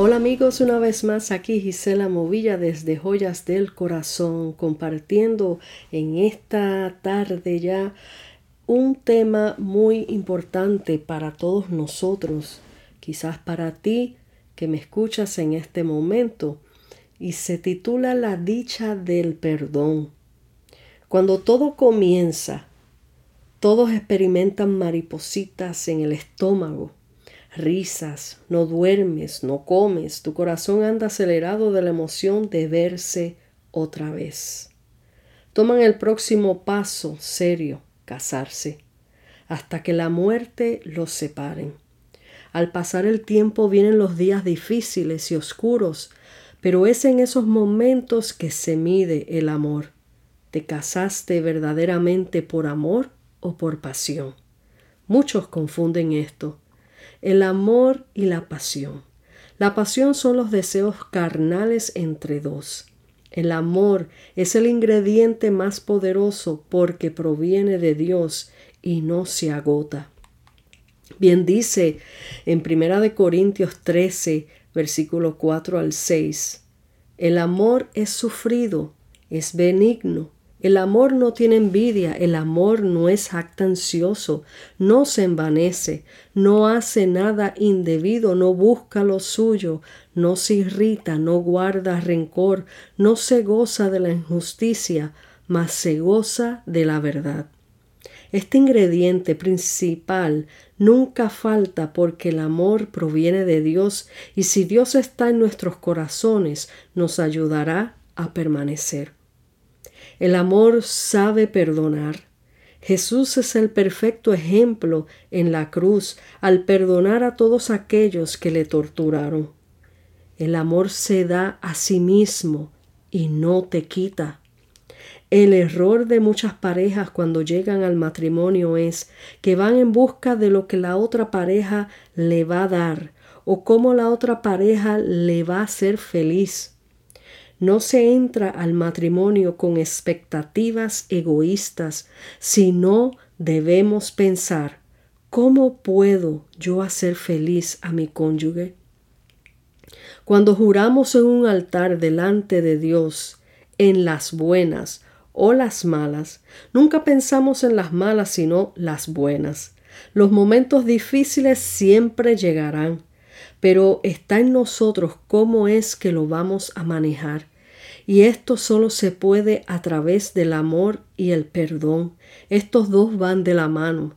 Hola amigos, una vez más aquí Gisela Movilla desde Joyas del Corazón compartiendo en esta tarde ya un tema muy importante para todos nosotros, quizás para ti que me escuchas en este momento, y se titula La dicha del perdón. Cuando todo comienza, todos experimentan maripositas en el estómago risas, no duermes, no comes, tu corazón anda acelerado de la emoción de verse otra vez. Toman el próximo paso serio, casarse, hasta que la muerte los separen. Al pasar el tiempo vienen los días difíciles y oscuros, pero es en esos momentos que se mide el amor. ¿Te casaste verdaderamente por amor o por pasión? Muchos confunden esto el amor y la pasión. La pasión son los deseos carnales entre dos. El amor es el ingrediente más poderoso porque proviene de Dios y no se agota. Bien dice en Primera de Corintios 13, versículo 4 al 6, el amor es sufrido, es benigno, el amor no tiene envidia, el amor no es jactancioso, no se envanece, no hace nada indebido, no busca lo suyo, no se irrita, no guarda rencor, no se goza de la injusticia, mas se goza de la verdad. Este ingrediente principal nunca falta porque el amor proviene de Dios y si Dios está en nuestros corazones nos ayudará a permanecer. El amor sabe perdonar. Jesús es el perfecto ejemplo en la cruz al perdonar a todos aquellos que le torturaron. El amor se da a sí mismo y no te quita. El error de muchas parejas cuando llegan al matrimonio es que van en busca de lo que la otra pareja le va a dar o cómo la otra pareja le va a hacer feliz. No se entra al matrimonio con expectativas egoístas, sino debemos pensar, ¿cómo puedo yo hacer feliz a mi cónyuge? Cuando juramos en un altar delante de Dios, en las buenas o las malas, nunca pensamos en las malas, sino las buenas. Los momentos difíciles siempre llegarán, pero está en nosotros cómo es que lo vamos a manejar. Y esto solo se puede a través del amor y el perdón. Estos dos van de la mano.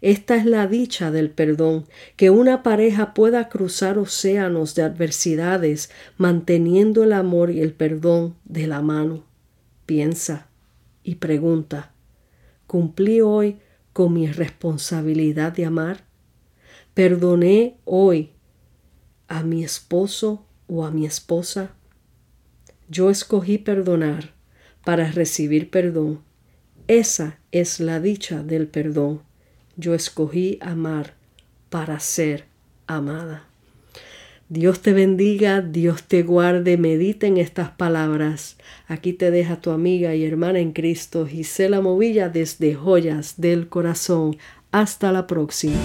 Esta es la dicha del perdón, que una pareja pueda cruzar océanos de adversidades manteniendo el amor y el perdón de la mano. Piensa y pregunta, ¿cumplí hoy con mi responsabilidad de amar? ¿Perdoné hoy a mi esposo o a mi esposa? Yo escogí perdonar para recibir perdón. Esa es la dicha del perdón. Yo escogí amar para ser amada. Dios te bendiga, Dios te guarde, medita en estas palabras. Aquí te deja tu amiga y hermana en Cristo, Gisela Movilla, desde Joyas del Corazón. Hasta la próxima.